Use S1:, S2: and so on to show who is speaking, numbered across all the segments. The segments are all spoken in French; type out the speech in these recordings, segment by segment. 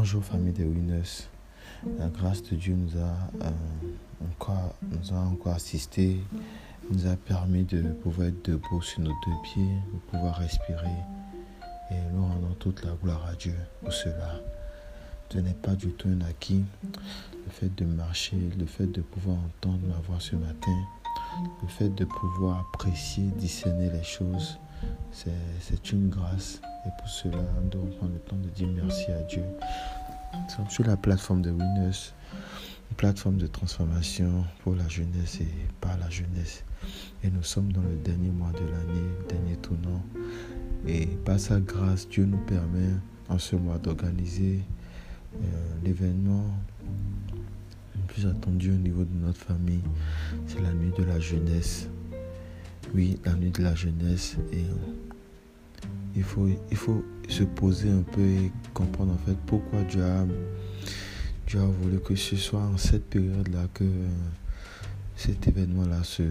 S1: Bonjour famille des Winners. La grâce de Dieu nous a, euh, encore, nous a encore assisté, nous a permis de pouvoir être debout sur nos deux pieds, de pouvoir respirer. Et nous rendons toute la gloire à Dieu pour cela. Ce n'est pas du tout un acquis. Le fait de marcher, le fait de pouvoir entendre ma voix ce matin, le fait de pouvoir apprécier, discerner les choses, c'est une grâce. Et pour cela, on doit prendre le temps de dire merci à Dieu. Nous sommes sur la plateforme de Winners, une plateforme de transformation pour la jeunesse et par la jeunesse. Et nous sommes dans le dernier mois de l'année, dernier tournant. Et par sa grâce, Dieu nous permet en ce mois d'organiser euh, l'événement le plus attendu au niveau de notre famille. C'est la nuit de la jeunesse. Oui, la nuit de la jeunesse. Et il faut, il faut se poser un peu et comprendre en fait pourquoi Dieu a, Dieu a voulu que ce soit en cette période-là que euh, cet événement-là se,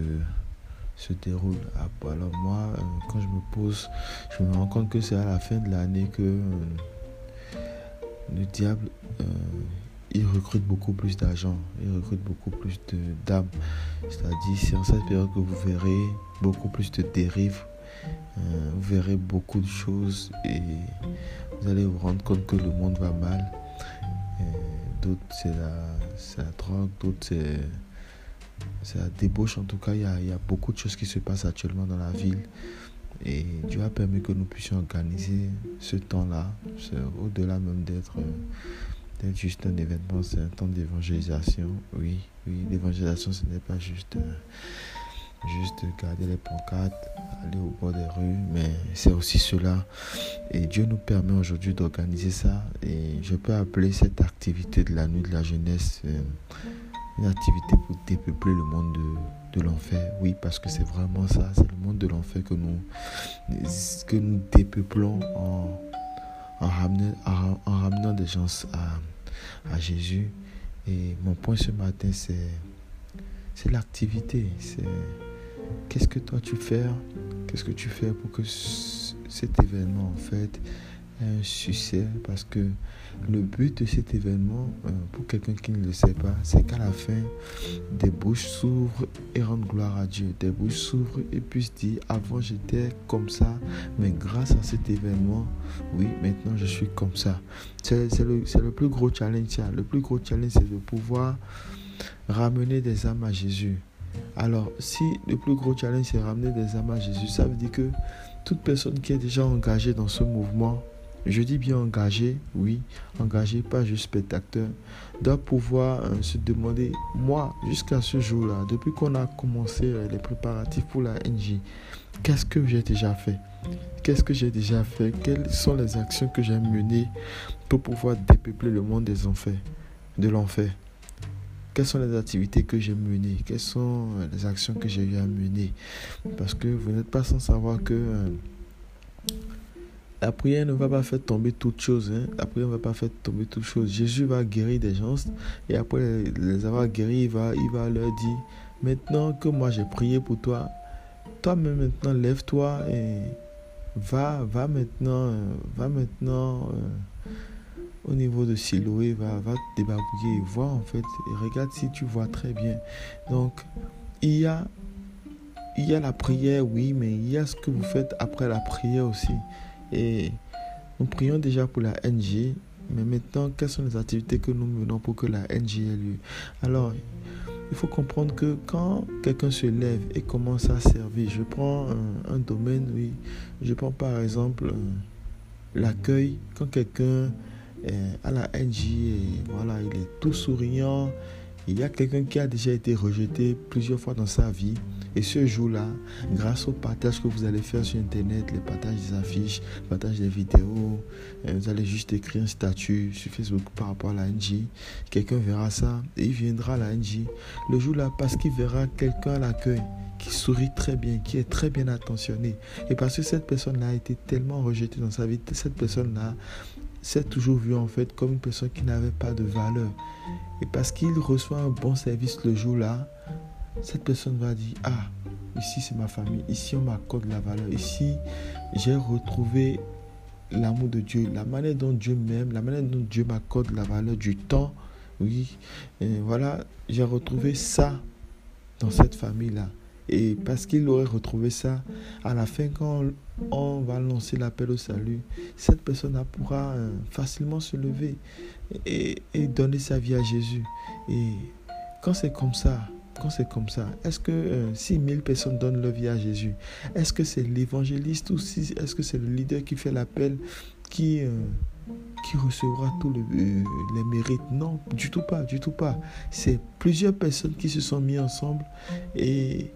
S1: se déroule. Alors moi, euh, quand je me pose, je me rends compte que c'est à la fin de l'année que euh, le diable, il recrute beaucoup plus d'argent, il recrute beaucoup plus d'âmes. C'est-à-dire, c'est en cette période que vous verrez beaucoup plus de dérives euh, vous verrez beaucoup de choses et vous allez vous rendre compte que le monde va mal. Euh, d'autres, c'est la, la, drogue, d'autres, c'est la débauche. En tout cas, il y, a, y, a, beaucoup de choses qui se passent actuellement dans la ville. Et Dieu a permis que nous puissions organiser ce temps-là, au-delà même d'être d'être juste un événement, c'est un temps d'évangélisation. Oui, oui, l'évangélisation, ce n'est pas juste euh, juste garder les pancartes, aller au bord des rues, mais c'est aussi cela. Et Dieu nous permet aujourd'hui d'organiser ça. Et je peux appeler cette activité de la nuit de la jeunesse euh, une activité pour dépeupler le monde de, l'enfer. Oui, parce que c'est vraiment ça, c'est le monde de l'enfer que nous, que nous dépeuplons en, en, ramenant, en, ramenant des gens à, Jésus. Et mon point ce matin, c'est l'activité. Qu'est-ce que toi tu fais? Qu'est-ce que tu fais pour que cet événement en fait ait un succès? Parce que le but de cet événement, euh, pour quelqu'un qui ne le sait pas, c'est qu'à la fin, des bouches s'ouvrent et rendent gloire à Dieu. Des bouches s'ouvrent et puissent dire, avant j'étais comme ça, mais grâce à cet événement, oui, maintenant je suis comme ça. C'est le, le plus gros challenge. Le plus gros challenge, c'est de pouvoir ramener des âmes à Jésus. Alors, si le plus gros challenge, c'est ramener des âmes à Jésus, ça veut dire que toute personne qui est déjà engagée dans ce mouvement, je dis bien engagé, oui, engagé, pas juste spectateur, doit pouvoir euh, se demander, moi, jusqu'à ce jour-là, depuis qu'on a commencé euh, les préparatifs pour la NJ, qu'est-ce que j'ai déjà fait? Qu'est-ce que j'ai déjà fait? Quelles sont les actions que j'ai menées pour pouvoir dépeupler le monde des enfers, de l'enfer? Quelles sont les activités que j'ai menées, quelles sont euh, les actions que j'ai eu à mener. Parce que vous n'êtes pas sans savoir que euh, la prière ne va pas faire tomber toutes choses. Hein. La prière ne va pas faire tomber toutes choses. Jésus va guérir des gens et après les avoir guéris, il va, il va leur dire, maintenant que moi j'ai prié pour toi, toi-même maintenant lève-toi et va, va maintenant, euh, va maintenant au niveau de Siloé, va, va te débarbouiller et voir en fait, et regarde si tu vois très bien. Donc, il y a, il y a la prière, oui, mais il y a ce que vous faites après la prière aussi. Et nous prions déjà pour la NG, mais maintenant, quelles sont les activités que nous menons pour que la NG ait lieu? Alors, il faut comprendre que quand quelqu'un se lève et commence à servir, je prends un, domaine, oui, je prends par exemple euh, l'accueil, quand quelqu'un à la NJ, voilà, il est tout souriant. Il y a quelqu'un qui a déjà été rejeté plusieurs fois dans sa vie. Et ce jour-là, grâce au partage que vous allez faire sur Internet, les partages des affiches, le partage des vidéos, euh, vous allez juste écrire un statut sur Facebook par rapport à la NJ. Quelqu'un verra ça et il viendra à la NJ le jour-là parce qu'il verra quelqu'un à l'accueil qui sourit très bien, qui est très bien attentionné. Et parce que cette personne-là a été tellement rejetée dans sa vie, cette personne-là s'est toujours vu en fait comme une personne qui n'avait pas de valeur. Et parce qu'il reçoit un bon service le jour-là, cette personne va dire, ah, ici c'est ma famille, ici on m'accorde la valeur, ici j'ai retrouvé l'amour de Dieu, la manière dont Dieu m'aime, la manière dont Dieu m'accorde la valeur du temps. Oui, voilà, j'ai retrouvé ça dans cette famille-là. Et parce qu'il aurait retrouvé ça, à la fin, quand on va lancer l'appel au salut, cette personne pourra euh, facilement se lever et, donner sa vie à Jésus. Et quand c'est comme ça, quand c'est comme ça, est-ce que euh, si mille personnes donnent leur vie à Jésus, est-ce que c'est l'évangéliste ou si, est-ce que c'est le leader qui fait l'appel qui, euh, qui recevra tous les mérites? Non, du tout pas, du tout pas. C'est plusieurs personnes qui se sont mis ensemble et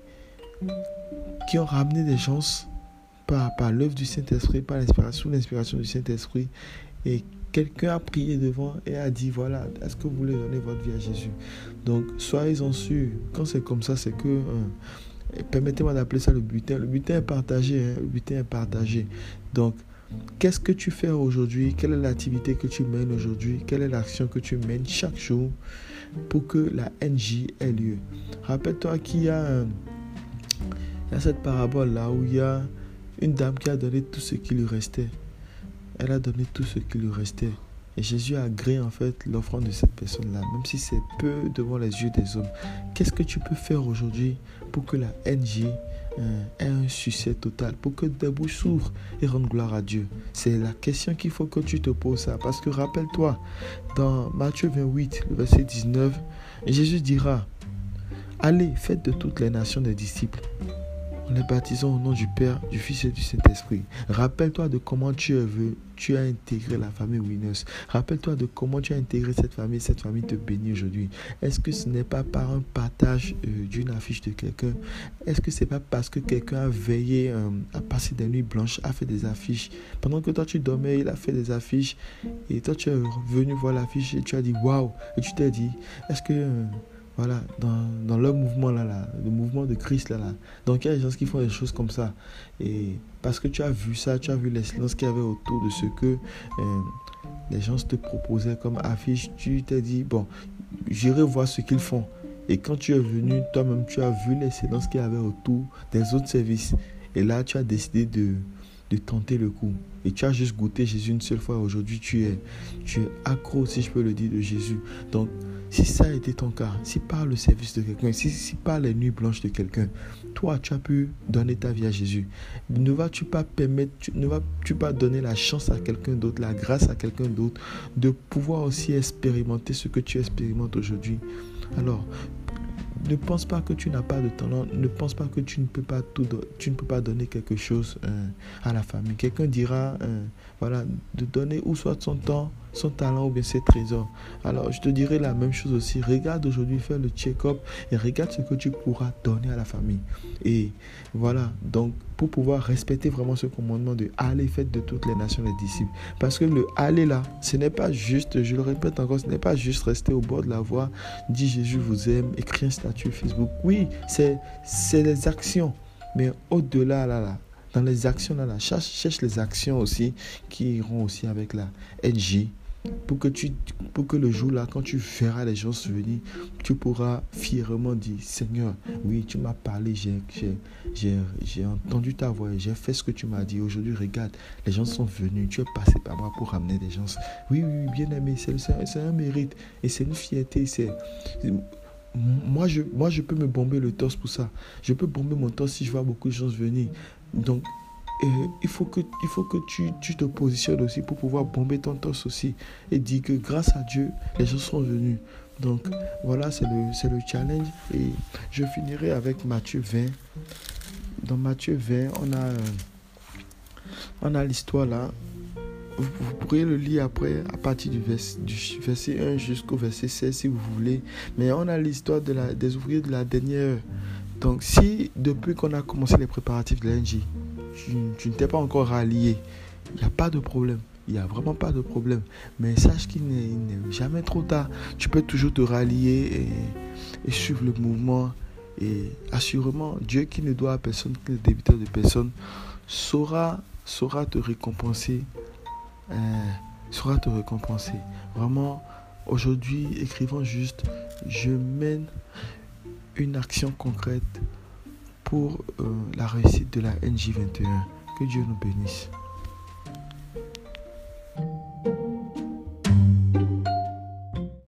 S1: qui ont ramené des gens par, l'œuvre du Saint-Esprit, par l'inspiration, l'inspiration du Saint-Esprit. Et quelqu'un a prié devant et a dit, voilà, est-ce que vous voulez donner votre vie à Jésus? Donc, soyez-en sûrs, quand c'est comme ça, c'est que... Euh, permettez-moi d'appeler ça le butin. Le butin est partagé. Hein, le butin est partagé. Donc, qu'est-ce que tu fais aujourd'hui? Quelle est l'activité que tu mènes aujourd'hui? Quelle est l'action que tu mènes chaque jour pour que la NJ ait lieu? Rappelle-toi qu'il y y a cette parabole-là où il y a une dame qui a donné tout ce qui lui restait. Elle a donné tout ce qui lui restait. Et Jésus a agréé en fait l'offrande de cette personne-là, même si c'est peu devant les yeux des hommes. Qu'est-ce que tu peux faire aujourd'hui pour que la NJ euh, ait un succès total, pour que des bouches s'ouvrent et rendent gloire à Dieu? C'est la question qu'il faut que tu te poses ça. Parce que rappelle-toi, dans Matthieu 28, le verset 19, Jésus dira, Allez, faites de toutes les nations des disciples en les baptisant au nom du Père, du Fils et du Saint-Esprit. Rappelle-toi de comment tu, tu as intégré la famille Winners. Rappelle-toi de comment tu as intégré cette famille. Cette famille te bénit aujourd'hui. Est-ce que ce n'est pas par un partage euh, d'une affiche de quelqu'un? Est-ce que ce n'est pas parce que quelqu'un a veillé euh, à passer des nuits blanches, a fait des affiches? Pendant que toi tu dormais, il a fait des affiches. Et toi tu es venu voir l'affiche et tu as dit waouh Et tu t'es dit, est-ce que... Euh, voilà, dans, dans leur mouvement là, là, le mouvement de Christ là, là. Donc il y a des gens qui font des choses comme ça. Et parce que tu as vu ça, tu as vu les silences qu'il y avait autour de ce que euh, les gens te proposaient comme affiche, tu t'es dit, bon, j'irai voir ce qu'ils font. Et quand tu es venu, toi-même, tu as vu les silences qu'il y avait autour des autres services. Et là, tu as décidé de, de tenter le coup. Et tu as juste goûté Jésus une seule fois. Aujourd'hui, tu es, tu es accro, si je peux le dire, de Jésus. Donc, si ça a été ton cas, si par le service de quelqu'un, si, si par les nuits blanches de quelqu'un, toi, tu as pu donner ta vie à Jésus, ne vas-tu pas permettre, ne vas-tu pas donner la chance à quelqu'un d'autre, la grâce à quelqu'un d'autre, de pouvoir aussi expérimenter ce que tu expérimentes aujourd'hui? Alors, ne pense pas que tu n'as pas de talent. Ne pense pas que tu ne peux pas tout, tu ne peux pas donner quelque chose euh, à la famille. Quelqu'un dira, euh, voilà, de donner ou soit son temps, son talent ou bien ses trésors. Alors, je te dirais la même chose aussi. Regarde aujourd'hui, fais le check-up et regarde ce que tu pourras donner à la famille. Et voilà, donc pour pouvoir respecter vraiment ce commandement de aller faire de toutes les nations les disciples. Parce que le aller là, ce n'est pas juste, je le répète encore, ce n'est pas juste rester au bord de la voie, dire Jésus vous aime, écrire un statut Facebook. Oui, c'est les actions. Mais au-delà là, là, dans les actions là, là cherche, cherche les actions aussi qui iront aussi avec la NJ pour que, tu, pour que le jour là, quand tu verras les gens venir, tu pourras fièrement dire, Seigneur, oui, tu m'as parlé, j'ai entendu ta voix, j'ai fait ce que tu m'as dit. Aujourd'hui, regarde, les gens sont venus, tu es passé par moi pour ramener des gens. Oui, oui, bien aimé, c'est un mérite et c'est une fierté. C'est moi je, moi, je peux me bomber le torse pour ça. Je peux bomber mon torse si je vois beaucoup de gens venir. Donc, il faut que, il faut que tu, tu, te positionnes aussi pour pouvoir bomber ton torse aussi et dire que grâce à Dieu, les gens sont venus. Donc voilà, c'est le, le challenge. Et je finirai avec Matthieu 20. Dans Matthieu 20, on a, on a l'histoire là. Vous, pourriez le lire après à partir du, du verset 1 jusqu'au verset 16 si vous voulez. Mais on a l'histoire de des ouvriers de la dernière Donc si depuis qu'on a commencé les préparatifs de l'NJ, tu, ne t'es pas encore rallié, il n'y a pas de problème. Il n'y a vraiment pas de problème. Mais sache qu'il n'est jamais trop tard. Tu peux toujours te rallier et, suivre le mouvement. Et assurément, Dieu qui ne doit à personne, qui ne débiteur de personne, saura, saura te récompenser. Euh, saura te récompenser. Vraiment, aujourd'hui, écrivons juste, je mène une action concrète pour euh, la réussite de la NJ21. Que Dieu nous bénisse.